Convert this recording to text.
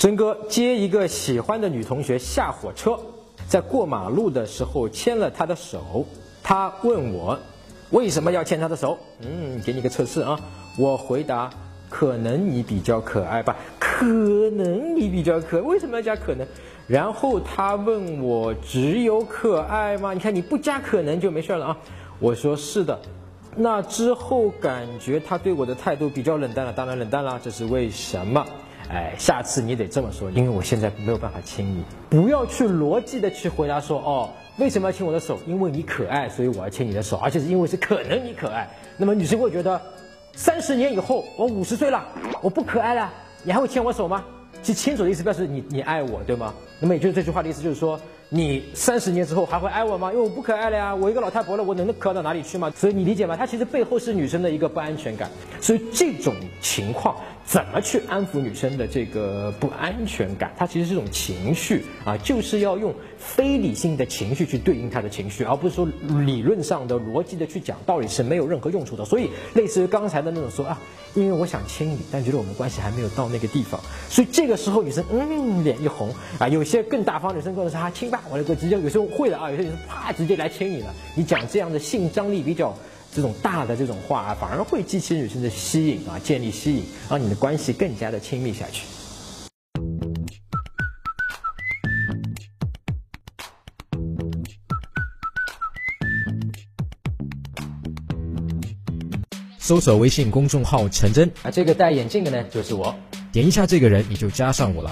真哥接一个喜欢的女同学下火车，在过马路的时候牵了她的手。他问我为什么要牵她的手？嗯，给你个测试啊。我回答：可能你比较可爱吧。可能你比较可，为什么要加可能？然后他问我只有可爱吗？你看你不加可能就没事了啊。我说是的。那之后感觉他对我的态度比较冷淡了，当然冷淡了，这是为什么？哎，下次你得这么说，因为我现在没有办法亲你。不要去逻辑的去回答说，哦，为什么要亲我的手？因为你可爱，所以我要牵你的手，而且是因为是可能你可爱。那么女生会觉得，三十年以后我五十岁了，我不可爱了，你还会牵我手吗？其实牵手的意思表示你你爱我，对吗？那么也就是这句话的意思就是说。你三十年之后还会爱我吗？因为我不可爱了呀，我一个老太婆了，我能可爱到哪里去吗？所以你理解吗？它其实背后是女生的一个不安全感。所以这种情况怎么去安抚女生的这个不安全感？它其实是一种情绪啊，就是要用非理性的情绪去对应她的情绪，而不是说理论上的逻辑的去讲道理是没有任何用处的。所以类似于刚才的那种说啊，因为我想亲你，但觉得我们关系还没有到那个地方，所以这个时候女生嗯脸一红啊，有些更大方女生跟我说啊亲吧。我那个直接有时候会的啊，有些人啪直接来亲你了。你讲这样的性张力比较这种大的这种话啊，反而会激起女生的吸引啊，建立吸引，让你的关系更加的亲密下去。搜索微信公众号“陈真”，啊，这个戴眼镜的呢就是我，点一下这个人你就加上我了。